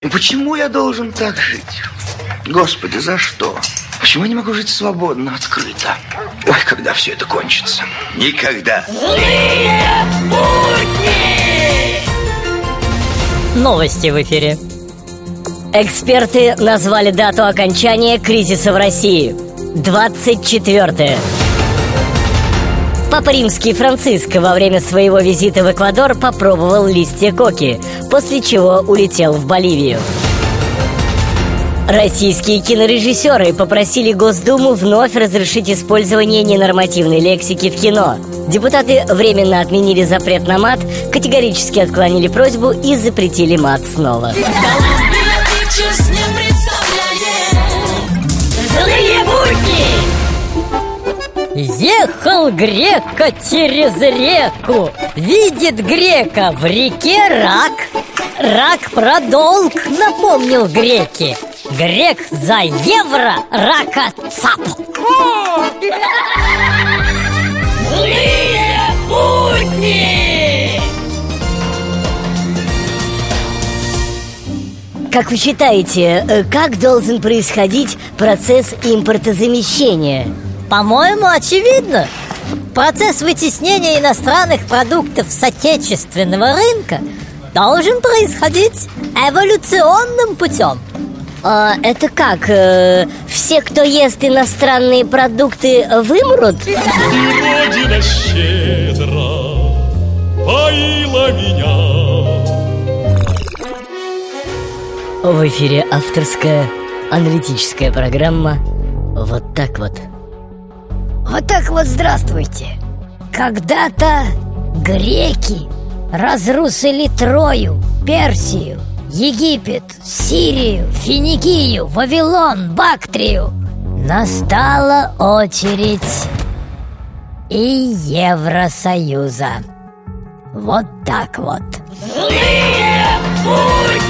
Почему я должен так жить? Господи, за что? Почему я не могу жить свободно, открыто? Ой, когда все это кончится? Никогда. Злые будни! Новости в эфире. Эксперты назвали дату окончания кризиса в России. 24 Папа Римский Франциск во время своего визита в Эквадор попробовал листья коки, после чего улетел в Боливию. Российские кинорежиссеры попросили Госдуму вновь разрешить использование ненормативной лексики в кино. Депутаты временно отменили запрет на мат, категорически отклонили просьбу и запретили мат снова. Ехал грека через реку Видит грека в реке рак Рак про долг напомнил греки Грек за евро рака цап Злые будни! Как вы считаете, э, как должен происходить процесс импортозамещения? По-моему, очевидно. Процесс вытеснения иностранных продуктов с отечественного рынка должен происходить эволюционным путем. А это как? Э, все, кто ест иностранные продукты, вымрут? Родина щедро поила меня. В эфире авторская аналитическая программа «Вот так вот». Вот так вот здравствуйте. Когда-то греки разрушили Трою, Персию, Египет, Сирию, Финикию, Вавилон, Бактрию. Настала очередь и Евросоюза. Вот так вот. Злые будни!